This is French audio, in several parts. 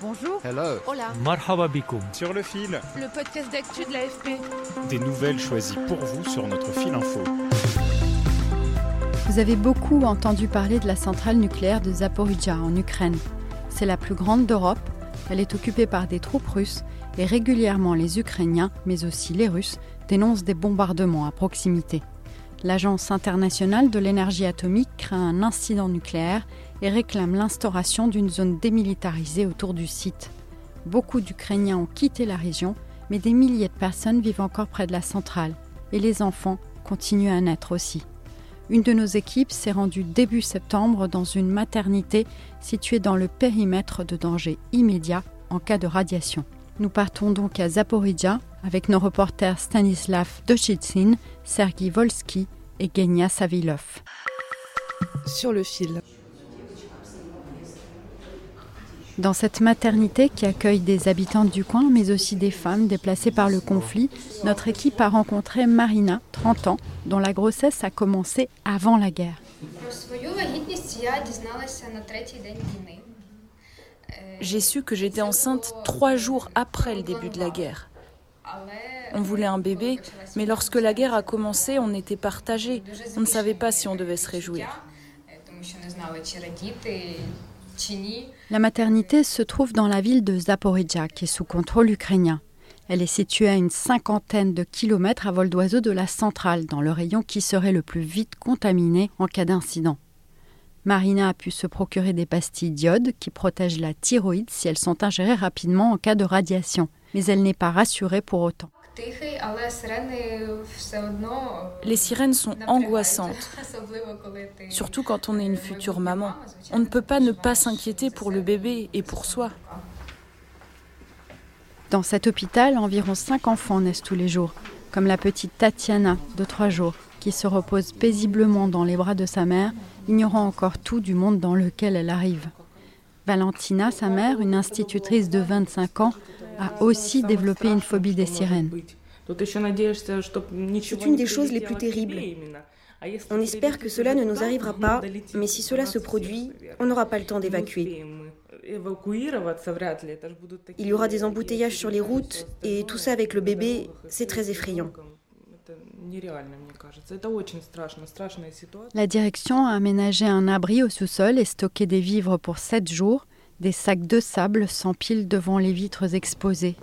Bonjour. Hello. Hola. Marhaba bikoum. Sur le fil, Le podcast d'actu de l'AFP. des nouvelles choisies pour vous sur notre fil info. Vous avez beaucoup entendu parler de la centrale nucléaire de Zaporizhia en Ukraine. C'est la plus grande d'Europe, elle est occupée par des troupes russes et régulièrement les Ukrainiens, mais aussi les Russes, dénoncent des bombardements à proximité. L'Agence internationale de l'énergie atomique craint un incident nucléaire et réclame l'instauration d'une zone démilitarisée autour du site. Beaucoup d'Ukrainiens ont quitté la région, mais des milliers de personnes vivent encore près de la centrale et les enfants continuent à naître aussi. Une de nos équipes s'est rendue début septembre dans une maternité située dans le périmètre de danger immédiat en cas de radiation. Nous partons donc à Zaporizhia avec nos reporters Stanislav Dochitsin, Sergei Volsky et Genia Savilov. Sur le fil. Dans cette maternité qui accueille des habitants du coin, mais aussi des femmes déplacées par le conflit, notre équipe a rencontré Marina, 30 ans, dont la grossesse a commencé avant la guerre. J'ai su que j'étais enceinte trois jours après le début de la guerre. On voulait un bébé, mais lorsque la guerre a commencé, on était partagés. On ne savait pas si on devait se réjouir. La maternité se trouve dans la ville de Zaporizhia, qui est sous contrôle ukrainien. Elle est située à une cinquantaine de kilomètres à vol d'oiseau de la centrale, dans le rayon qui serait le plus vite contaminé en cas d'incident. Marina a pu se procurer des pastilles d'iode qui protègent la thyroïde si elles sont ingérées rapidement en cas de radiation, mais elle n'est pas rassurée pour autant. Les sirènes sont angoissantes, surtout quand on est une future maman. On ne peut pas ne pas s'inquiéter pour le bébé et pour soi. Dans cet hôpital, environ cinq enfants naissent tous les jours, comme la petite Tatiana de trois jours, qui se repose paisiblement dans les bras de sa mère, ignorant encore tout du monde dans lequel elle arrive. Valentina, sa mère, une institutrice de 25 ans, a aussi développé une phobie des sirènes. C'est une des choses les plus terribles. On espère que cela ne nous arrivera pas, mais si cela se produit, on n'aura pas le temps d'évacuer. Il y aura des embouteillages sur les routes, et tout ça avec le bébé, c'est très effrayant. La direction a aménagé un abri au sous-sol et stocké des vivres pour 7 jours. Des sacs de sable s'empilent devant les vitres exposées.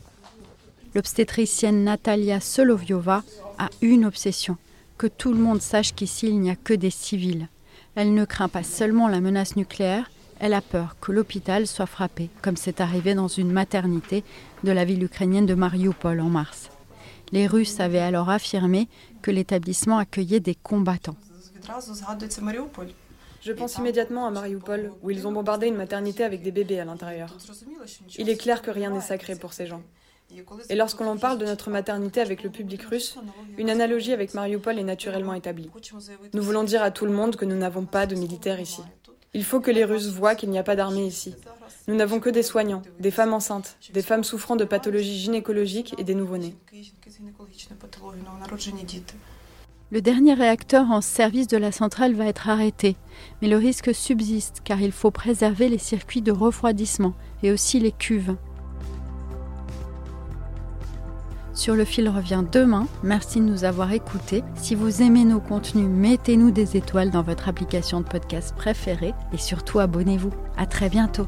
L'obstétricienne Natalia Soloviova a une obsession que tout le monde sache qu'ici il n'y a que des civils. Elle ne craint pas seulement la menace nucléaire, elle a peur que l'hôpital soit frappé, comme c'est arrivé dans une maternité de la ville ukrainienne de Mariupol en mars. Les Russes avaient alors affirmé que l'établissement accueillait des combattants. Je pense immédiatement à Mariupol, où ils ont bombardé une maternité avec des bébés à l'intérieur. Il est clair que rien n'est sacré pour ces gens. Et lorsqu'on l'on parle de notre maternité avec le public russe, une analogie avec Mariupol est naturellement établie. Nous voulons dire à tout le monde que nous n'avons pas de militaires ici. Il faut que les Russes voient qu'il n'y a pas d'armée ici. Nous n'avons que des soignants, des femmes enceintes, des femmes souffrant de pathologies gynécologiques et des nouveau-nés. Le dernier réacteur en service de la centrale va être arrêté, mais le risque subsiste car il faut préserver les circuits de refroidissement et aussi les cuves. Sur le fil revient demain. Merci de nous avoir écoutés. Si vous aimez nos contenus, mettez-nous des étoiles dans votre application de podcast préférée et surtout abonnez-vous. À très bientôt.